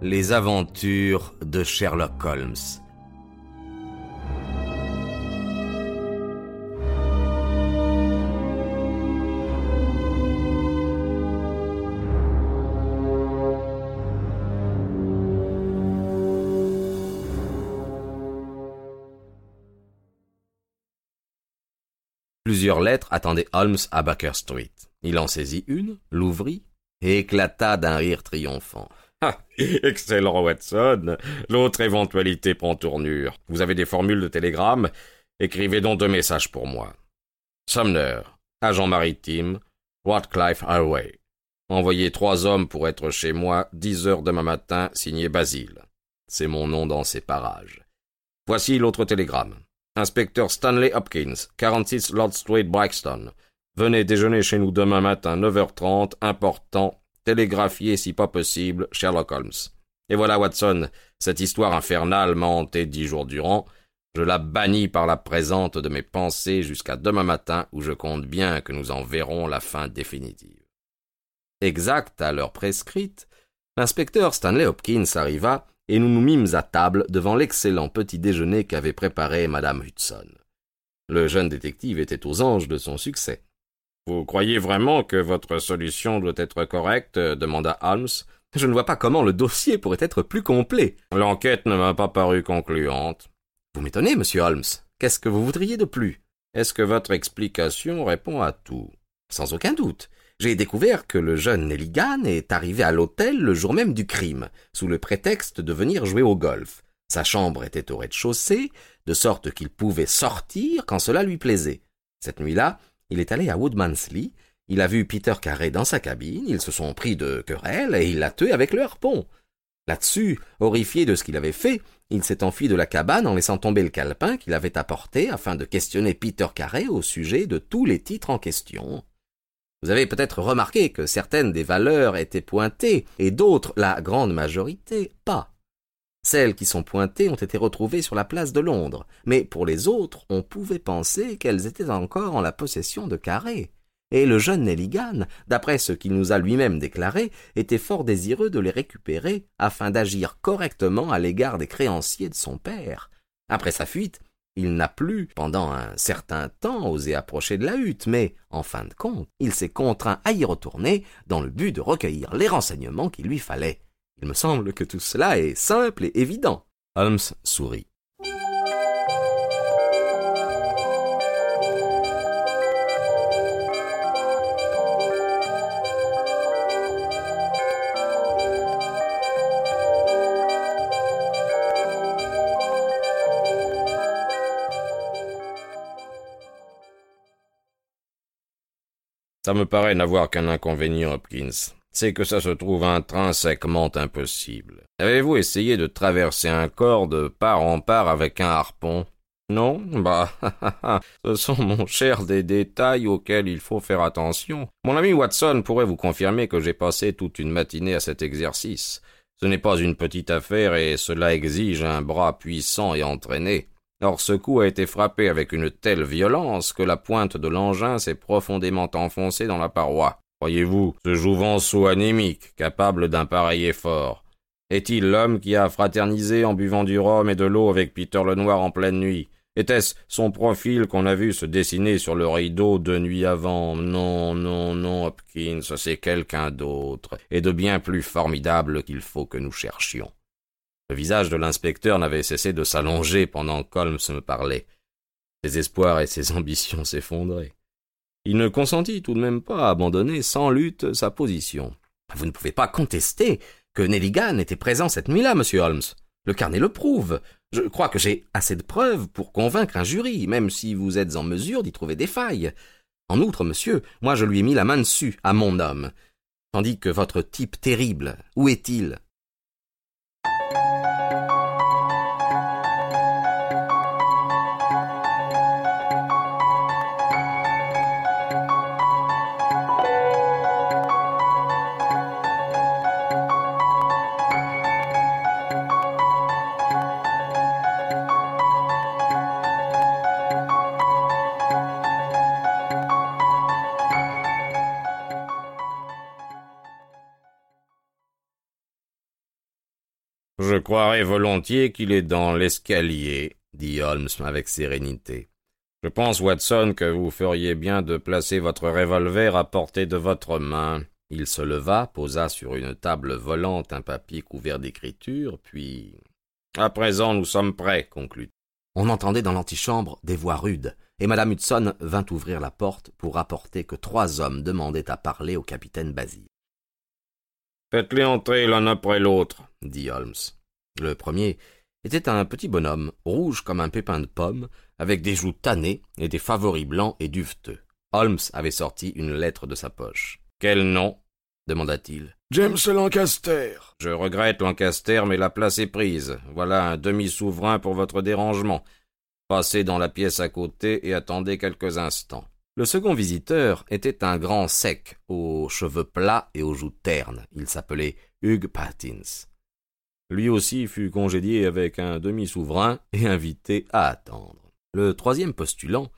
Les aventures de Sherlock Holmes. Plusieurs lettres attendaient Holmes à Baker Street. Il en saisit une, l'ouvrit et éclata d'un rire triomphant. Excellent, Watson. L'autre éventualité prend tournure. Vous avez des formules de télégramme? Écrivez donc deux messages pour moi. Sumner, agent maritime, Watcliffe Highway. Envoyez trois hommes pour être chez moi dix heures demain matin, signé Basile. C'est mon nom dans ces parages. Voici l'autre télégramme. Inspecteur Stanley Hopkins, 46 Lord Street, Brixton. Venez déjeuner chez nous demain matin, 9h30, important, télégraphié si pas possible, Sherlock Holmes. Et voilà, Watson, cette histoire infernale m'a hanté dix jours durant. Je la bannis par la présente de mes pensées jusqu'à demain matin où je compte bien que nous en verrons la fin définitive. Exact à l'heure prescrite, l'inspecteur Stanley Hopkins arriva et nous nous mîmes à table devant l'excellent petit déjeuner qu'avait préparé madame Hudson. Le jeune détective était aux anges de son succès. Vous croyez vraiment que votre solution doit être correcte demanda Holmes. Je ne vois pas comment le dossier pourrait être plus complet. L'enquête ne m'a pas paru concluante. Vous m'étonnez, monsieur Holmes. Qu'est-ce que vous voudriez de plus? Est-ce que votre explication répond à tout? Sans aucun doute. J'ai découvert que le jeune Nelligan est arrivé à l'hôtel le jour même du crime, sous le prétexte de venir jouer au golf. Sa chambre était au rez-de-chaussée, de sorte qu'il pouvait sortir quand cela lui plaisait. Cette nuit-là, il est allé à Woodmansley, il a vu Peter Carré dans sa cabine, ils se sont pris de querelle et il l'a tué avec le harpon. Là-dessus, horrifié de ce qu'il avait fait, il s'est enfui de la cabane en laissant tomber le calepin qu'il avait apporté afin de questionner Peter Carré au sujet de tous les titres en question. Vous avez peut-être remarqué que certaines des valeurs étaient pointées et d'autres, la grande majorité, pas. Celles qui sont pointées ont été retrouvées sur la place de Londres, mais pour les autres, on pouvait penser qu'elles étaient encore en la possession de Carré. Et le jeune Nelligan, d'après ce qu'il nous a lui-même déclaré, était fort désireux de les récupérer afin d'agir correctement à l'égard des créanciers de son père. Après sa fuite, il n'a plus, pendant un certain temps, osé approcher de la hutte, mais, en fin de compte, il s'est contraint à y retourner dans le but de recueillir les renseignements qu'il lui fallait. Il me semble que tout cela est simple et évident. Holmes sourit. Ça me paraît n'avoir qu'un inconvénient, Hopkins c'est que ça se trouve intrinsèquement impossible. Avez-vous essayé de traverser un corps de part en part avec un harpon? Non? Bah, ce sont, mon cher, des détails auxquels il faut faire attention. Mon ami Watson pourrait vous confirmer que j'ai passé toute une matinée à cet exercice. Ce n'est pas une petite affaire et cela exige un bras puissant et entraîné. Or ce coup a été frappé avec une telle violence que la pointe de l'engin s'est profondément enfoncée dans la paroi. Croyez-vous, ce jouvenceau anémique, capable d'un pareil effort, est-il l'homme qui a fraternisé en buvant du rhum et de l'eau avec Peter le Noir en pleine nuit? Était-ce son profil qu'on a vu se dessiner sur le rideau deux nuits avant? Non, non, non, Hopkins, c'est quelqu'un d'autre, et de bien plus formidable qu'il faut que nous cherchions. Le visage de l'inspecteur n'avait cessé de s'allonger pendant qu'Holmes me parlait. Ses espoirs et ses ambitions s'effondraient. Il ne consentit tout de même pas à abandonner sans lutte sa position. Vous ne pouvez pas contester que Nelligan était présent cette nuit-là, monsieur Holmes. Le carnet le prouve. Je crois que j'ai assez de preuves pour convaincre un jury, même si vous êtes en mesure d'y trouver des failles. En outre, monsieur, moi je lui ai mis la main dessus, à mon homme. Tandis que votre type terrible, où est-il? Je croirais volontiers qu'il est dans l'escalier, dit Holmes avec sérénité. Je pense, Watson, que vous feriez bien de placer votre revolver à portée de votre main. Il se leva, posa sur une table volante un papier couvert d'écriture, puis. À présent, nous sommes prêts, conclut. On entendait dans l'antichambre des voix rudes, et madame Hudson vint ouvrir la porte pour rapporter que trois hommes demandaient à parler au capitaine Basile. Faites-les entrer l'un après l'autre, dit Holmes. Le premier était un petit bonhomme, rouge comme un pépin de pomme, avec des joues tannées et des favoris blancs et duveteux. Holmes avait sorti une lettre de sa poche. Quel nom? demanda-t-il. James Lancaster. Je regrette, Lancaster, mais la place est prise. Voilà un demi-souverain pour votre dérangement. Passez dans la pièce à côté et attendez quelques instants. Le second visiteur était un grand sec, aux cheveux plats et aux joues ternes. Il s'appelait Hugh Pattins. Lui aussi fut congédié avec un demi-souverain et invité à attendre. Le troisième postulant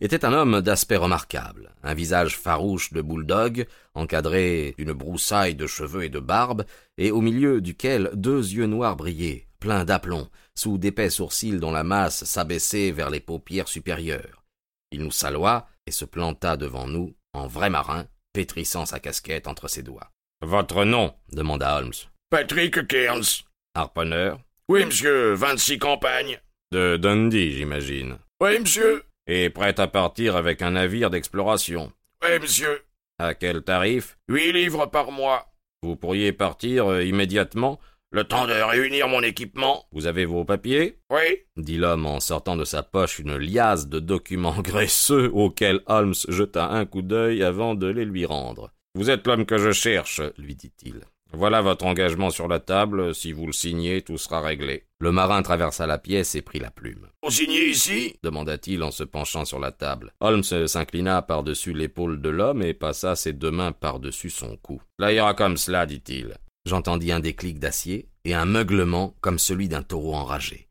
était un homme d'aspect remarquable, un visage farouche de bouledogue, encadré d'une broussaille de cheveux et de barbe, et au milieu duquel deux yeux noirs brillaient, pleins d'aplomb, sous d'épais sourcils dont la masse s'abaissait vers les paupières supérieures. Il nous salua et se planta devant nous, en vrai marin, pétrissant sa casquette entre ses doigts. Votre nom? demanda Holmes. Patrick Cairns. Harponneur? Oui, monsieur, vingt-six campagnes. De Dundee, j'imagine. Oui, monsieur. Et prêt à partir avec un navire d'exploration. Oui, monsieur. À quel tarif? Huit livres par mois. Vous pourriez partir euh, immédiatement Le temps de réunir mon équipement. Vous avez vos papiers Oui. dit l'homme en sortant de sa poche une liasse de documents graisseux auxquels Holmes jeta un coup d'œil avant de les lui rendre. Vous êtes l'homme que je cherche, lui dit-il. Voilà votre engagement sur la table. Si vous le signez, tout sera réglé. Le marin traversa la pièce et prit la plume. Vous signez ici? demanda-t-il en se penchant sur la table. Holmes s'inclina par-dessus l'épaule de l'homme et passa ses deux mains par-dessus son cou. Là ira comme cela, dit-il. J'entendis un déclic d'acier et un meuglement comme celui d'un taureau enragé.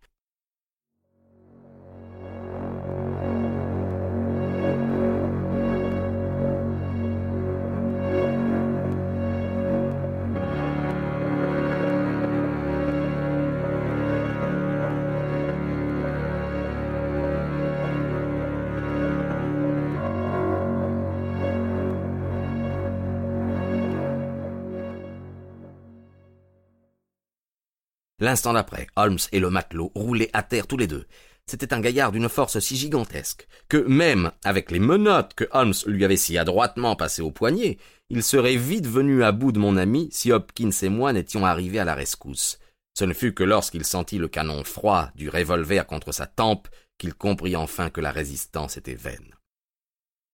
L'instant d'après, Holmes et le matelot roulaient à terre tous les deux. C'était un gaillard d'une force si gigantesque que même avec les menottes que Holmes lui avait si adroitement passées au poignet, il serait vite venu à bout de mon ami si Hopkins et moi n'étions arrivés à la rescousse. Ce ne fut que lorsqu'il sentit le canon froid du revolver contre sa tempe qu'il comprit enfin que la résistance était vaine.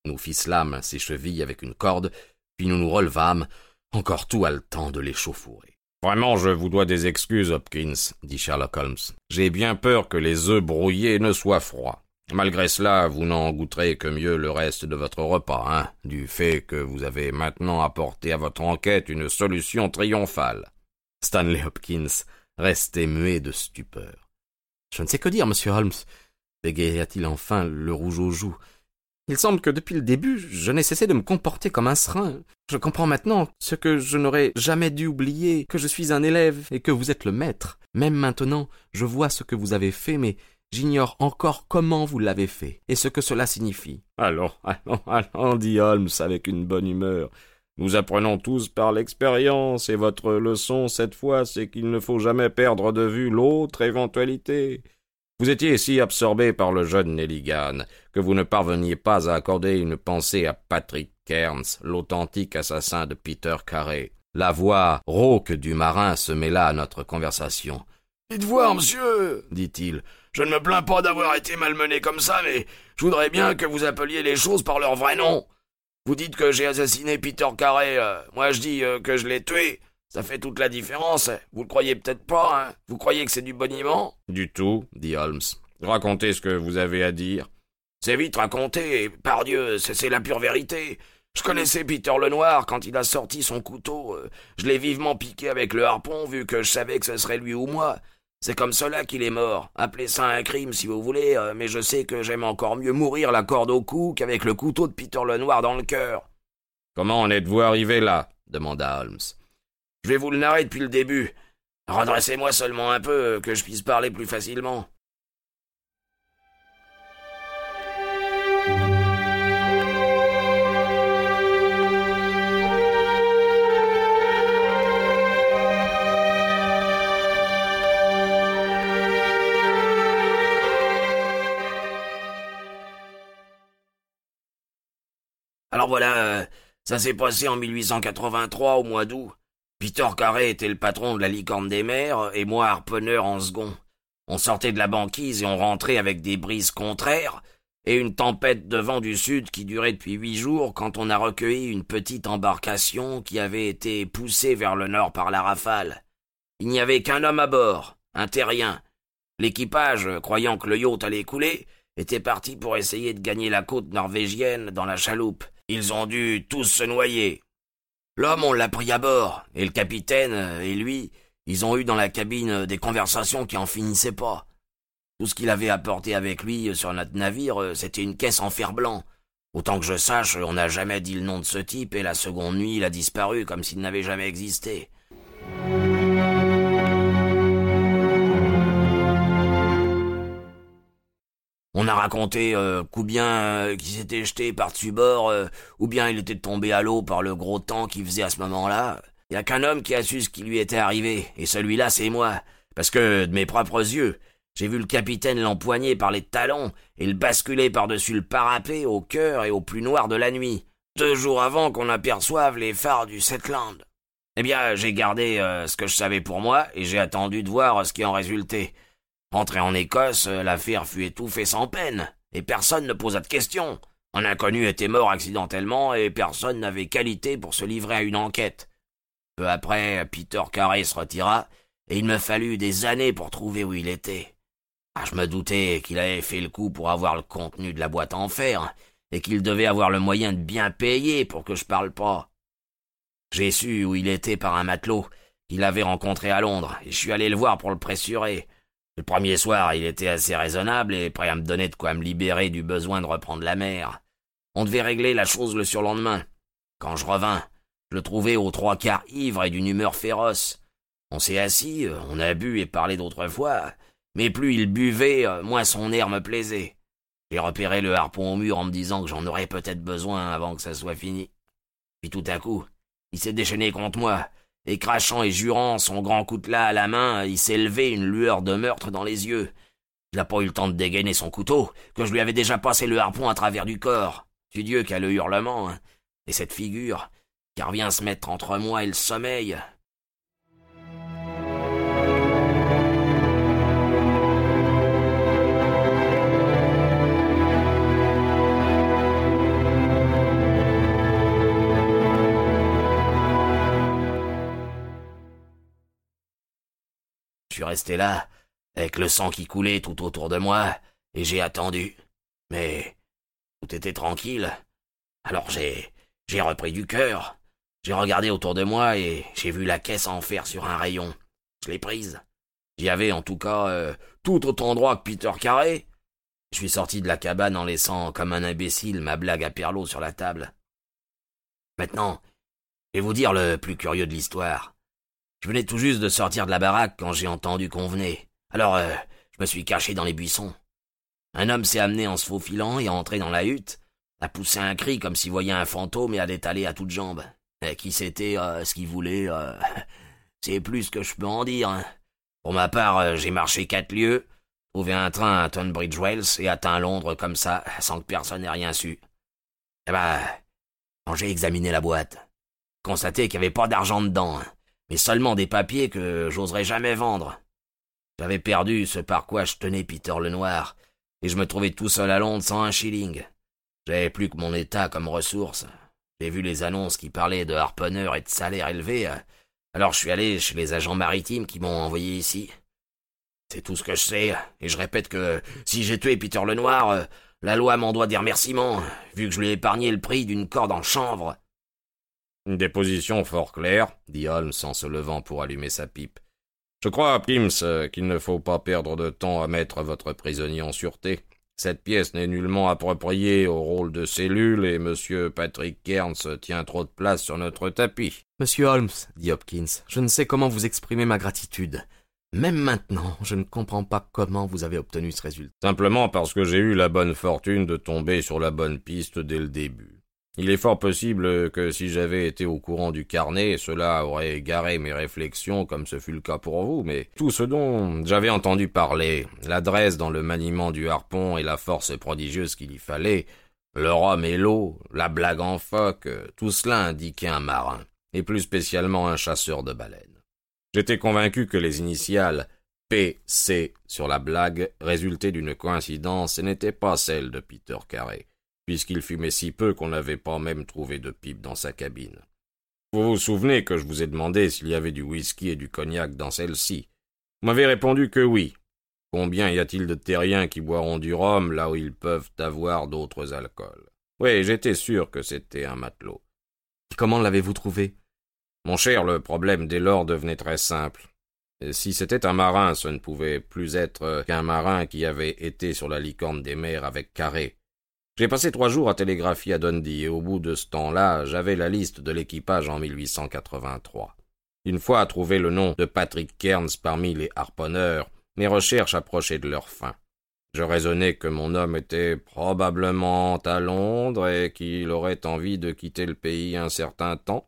Nous ficelâmes ses chevilles avec une corde, puis nous nous relevâmes, encore tout haletant de l'échauffourée. Vraiment, je vous dois des excuses, Hopkins, dit Sherlock Holmes. J'ai bien peur que les œufs brouillés ne soient froids. Malgré cela, vous n'en goûterez que mieux le reste de votre repas, hein, du fait que vous avez maintenant apporté à votre enquête une solution triomphale. Stanley Hopkins restait muet de stupeur. Je ne sais que dire, monsieur Holmes, bégaya-t-il enfin, le rouge aux joues? Il semble que depuis le début, je n'ai cessé de me comporter comme un serin. Je comprends maintenant ce que je n'aurais jamais dû oublier, que je suis un élève et que vous êtes le maître. Même maintenant, je vois ce que vous avez fait, mais j'ignore encore comment vous l'avez fait et ce que cela signifie. Allons, allons, allons, dit Holmes avec une bonne humeur. Nous apprenons tous par l'expérience, et votre leçon cette fois, c'est qu'il ne faut jamais perdre de vue l'autre éventualité. Vous étiez si absorbé par le jeune Nelligan que vous ne parveniez pas à accorder une pensée à Patrick Cairns, l'authentique assassin de Peter Carré. La voix rauque du marin se mêla à notre conversation. Dites voir, monsieur, dit-il, je ne me plains pas d'avoir été malmené comme ça, mais je voudrais bien que vous appeliez les choses par leur vrai nom. Vous dites que j'ai assassiné Peter Carré, euh, moi je dis euh, que je l'ai tué. Ça fait toute la différence. Vous le croyez peut-être pas, hein Vous croyez que c'est du boniment? Du tout, dit Holmes. Racontez ce que vous avez à dire. C'est vite raconté, pardieu, c'est la pure vérité. Je connaissais Peter Lenoir quand il a sorti son couteau. Euh, je l'ai vivement piqué avec le harpon, vu que je savais que ce serait lui ou moi. C'est comme cela qu'il est mort. Appelez ça un crime si vous voulez, euh, mais je sais que j'aime encore mieux mourir la corde au cou qu'avec le couteau de Peter Lenoir dans le cœur. Comment en êtes-vous arrivé là? demanda Holmes. Je vais vous le narrer depuis le début. Redressez-moi seulement un peu, que je puisse parler plus facilement. Alors voilà, euh, ça s'est passé en 1883 au mois d'août. Peter Carré était le patron de la licorne des mers et moi harponneur en second. On sortait de la banquise et on rentrait avec des brises contraires et une tempête de vent du sud qui durait depuis huit jours quand on a recueilli une petite embarcation qui avait été poussée vers le nord par la rafale. Il n'y avait qu'un homme à bord, un terrien. L'équipage, croyant que le yacht allait couler, était parti pour essayer de gagner la côte norvégienne dans la chaloupe. Ils ont dû tous se noyer. L'homme, on l'a pris à bord, et le capitaine et lui, ils ont eu dans la cabine des conversations qui en finissaient pas. Tout ce qu'il avait apporté avec lui sur notre navire, c'était une caisse en fer blanc. Autant que je sache, on n'a jamais dit le nom de ce type, et la seconde nuit, il a disparu comme s'il n'avait jamais existé. On a raconté euh, qu'ou bien euh, qu'il s'était jeté par-dessus bord, euh, ou bien il était tombé à l'eau par le gros temps qu'il faisait à ce moment-là. Il y a qu'un homme qui a su ce qui lui était arrivé, et celui-là c'est moi, parce que de mes propres yeux, j'ai vu le capitaine l'empoigner par les talons et le basculer par-dessus le parapet au cœur et au plus noir de la nuit, deux jours avant qu'on aperçoive les phares du Setland. Eh bien, j'ai gardé ce que je savais pour moi et j'ai attendu de voir ce qui en résultait. Rentré en Écosse, l'affaire fut étouffée sans peine, et personne ne posa de questions. Un inconnu était mort accidentellement, et personne n'avait qualité pour se livrer à une enquête. Peu après, Peter Carré se retira, et il me fallut des années pour trouver où il était. Ah, je me doutais qu'il avait fait le coup pour avoir le contenu de la boîte en fer, et qu'il devait avoir le moyen de bien payer pour que je parle pas. J'ai su où il était par un matelot qu'il avait rencontré à Londres, et je suis allé le voir pour le pressurer. Le premier soir, il était assez raisonnable et prêt à me donner de quoi me libérer du besoin de reprendre la mer. On devait régler la chose le surlendemain. Quand je revins, je le trouvais aux trois quarts ivre et d'une humeur féroce. On s'est assis, on a bu et parlé d'autrefois, mais plus il buvait, moins son air me plaisait. J'ai repéré le harpon au mur en me disant que j'en aurais peut-être besoin avant que ça soit fini. Puis tout à coup, il s'est déchaîné contre moi, et crachant et jurant, son grand coutelas à la main, il s'est levé une lueur de meurtre dans les yeux. Il n'a pas eu le temps de dégainer son couteau, que je lui avais déjà passé le harpon à travers du corps. Tu Dieu qu'a le hurlement, hein. Et cette figure, qui revient se mettre entre moi et le sommeil, suis resté là, avec le sang qui coulait tout autour de moi, et j'ai attendu. Mais tout était tranquille. Alors j'ai j'ai repris du cœur. J'ai regardé autour de moi et j'ai vu la caisse en fer sur un rayon. Je l'ai prise. J'y avais en tout cas euh, tout autant droit que Peter Carré. Je suis sorti de la cabane en laissant comme un imbécile ma blague à Perlot sur la table. Maintenant, je vais vous dire le plus curieux de l'histoire. Je venais tout juste de sortir de la baraque quand j'ai entendu qu'on venait. Alors, euh, je me suis caché dans les buissons. Un homme s'est amené en se faufilant et entré dans la hutte, a poussé un cri comme s'il voyait un fantôme et a détalé à toutes jambes. Et qui c'était, euh, ce qu'il voulait, euh, c'est plus que je peux en dire. Pour ma part, j'ai marché quatre lieues, trouvé un train à Tunbridge Wells et atteint Londres comme ça, sans que personne ait rien su. Eh ben, quand j'ai examiné la boîte, constaté qu'il n'y avait pas d'argent dedans. Hein mais seulement des papiers que j'oserais jamais vendre. J'avais perdu ce par quoi je tenais Peter le Noir, et je me trouvais tout seul à Londres sans un shilling. J'avais plus que mon état comme ressource. J'ai vu les annonces qui parlaient de harponneurs et de salaires élevés, alors je suis allé chez les agents maritimes qui m'ont envoyé ici. C'est tout ce que je sais, et je répète que si j'ai tué Peter le Noir, la loi m'en doit des remerciements, vu que je lui ai épargné le prix d'une corde en chanvre. Une déposition fort claire, dit Holmes en se levant pour allumer sa pipe. Je crois, Pims, qu'il ne faut pas perdre de temps à mettre votre prisonnier en sûreté. Cette pièce n'est nullement appropriée au rôle de cellule et Monsieur Patrick Cairns tient trop de place sur notre tapis. Monsieur Holmes, dit Hopkins, je ne sais comment vous exprimer ma gratitude. Même maintenant, je ne comprends pas comment vous avez obtenu ce résultat. Simplement parce que j'ai eu la bonne fortune de tomber sur la bonne piste dès le début. Il est fort possible que si j'avais été au courant du carnet, cela aurait égaré mes réflexions comme ce fut le cas pour vous, mais tout ce dont j'avais entendu parler, l'adresse dans le maniement du harpon et la force prodigieuse qu'il y fallait, le rhum et l'eau, la blague en phoque, tout cela indiquait un marin, et plus spécialement un chasseur de baleines. J'étais convaincu que les initiales P.C. sur la blague résultaient d'une coïncidence et n'étaient pas celles de Peter Carré puisqu'il fumait si peu qu'on n'avait pas même trouvé de pipe dans sa cabine. Vous vous souvenez que je vous ai demandé s'il y avait du whisky et du cognac dans celle-ci. Vous m'avez répondu que oui. Combien y a-t-il de terriens qui boiront du rhum là où ils peuvent avoir d'autres alcools? Oui, j'étais sûr que c'était un matelot. Comment l'avez-vous trouvé? Mon cher, le problème dès lors devenait très simple. Si c'était un marin, ce ne pouvait plus être qu'un marin qui avait été sur la licorne des mers avec Carré. J'ai passé trois jours à télégraphier à Dundee et au bout de ce temps-là, j'avais la liste de l'équipage en 1883. Une fois trouvé le nom de Patrick Cairns parmi les harponneurs, mes recherches approchaient de leur fin. Je raisonnais que mon homme était probablement à Londres et qu'il aurait envie de quitter le pays un certain temps.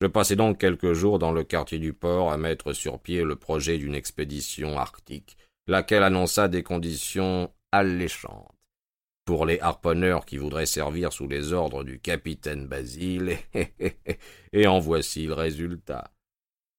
Je passai donc quelques jours dans le quartier du port à mettre sur pied le projet d'une expédition arctique, laquelle annonça des conditions alléchantes pour les harponneurs qui voudraient servir sous les ordres du capitaine Basile, et en voici le résultat.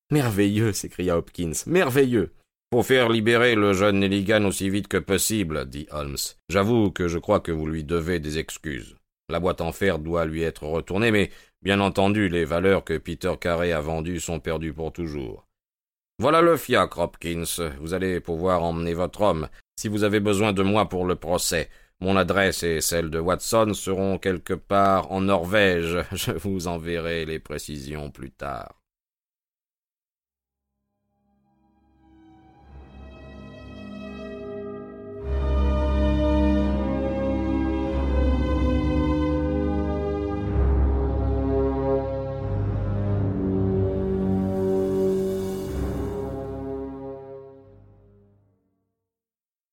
Merveilleux, s'écria Hopkins, merveilleux. Faut faire libérer le jeune Nelligan aussi vite que possible, dit Holmes. J'avoue que je crois que vous lui devez des excuses. La boîte en fer doit lui être retournée, mais bien entendu, les valeurs que Peter Carré a vendues sont perdues pour toujours. Voilà le fiacre, Hopkins. Vous allez pouvoir emmener votre homme. Si vous avez besoin de moi pour le procès, mon adresse et celle de Watson seront quelque part en Norvège. Je vous enverrai les précisions plus tard.